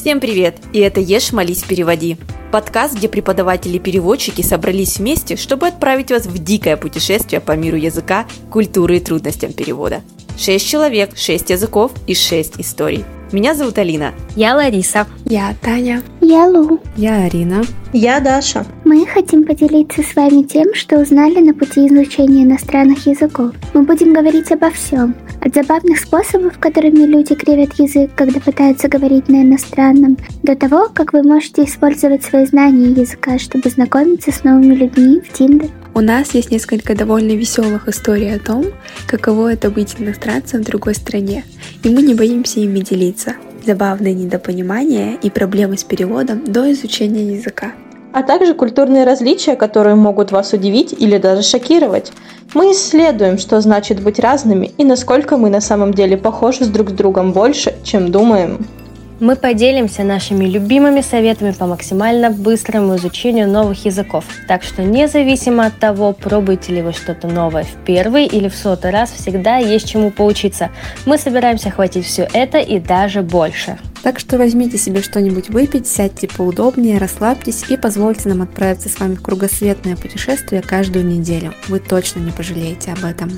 Всем привет! И это «Ешь, молись, переводи». Подкаст, где преподаватели-переводчики собрались вместе, чтобы отправить вас в дикое путешествие по миру языка, культуры и трудностям перевода. Шесть человек, шесть языков и шесть историй. Меня зовут Алина. Я Лариса. Я Таня. Я Лу. Я Арина. Я Даша. Мы хотим поделиться с вами тем, что узнали на пути изучения иностранных языков. Мы будем говорить обо всем. От забавных способов, которыми люди кривят язык, когда пытаются говорить на иностранном, до того, как вы можете использовать свои знания языка, чтобы знакомиться с новыми людьми в Тиндер. У нас есть несколько довольно веселых историй о том, каково это быть иностранцем в другой стране, и мы не боимся ими делиться. Забавные недопонимания и проблемы с переводом до изучения языка. А также культурные различия, которые могут вас удивить или даже шокировать. Мы исследуем, что значит быть разными и насколько мы на самом деле похожи с друг с другом больше, чем думаем. Мы поделимся нашими любимыми советами по максимально быстрому изучению новых языков. Так что независимо от того, пробуете ли вы что-то новое в первый или в сотый раз, всегда есть чему поучиться. Мы собираемся охватить все это и даже больше. Так что возьмите себе что-нибудь выпить, сядьте поудобнее, расслабьтесь и позвольте нам отправиться с вами в кругосветное путешествие каждую неделю. Вы точно не пожалеете об этом.